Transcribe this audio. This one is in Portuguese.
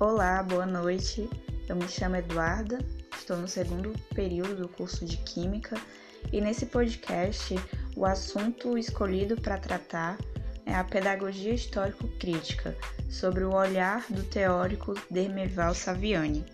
Olá, boa noite. Eu me chamo Eduarda, estou no segundo período do curso de Química e nesse podcast o assunto escolhido para tratar é a pedagogia histórico-crítica, sobre o olhar do teórico Dermeval Saviani.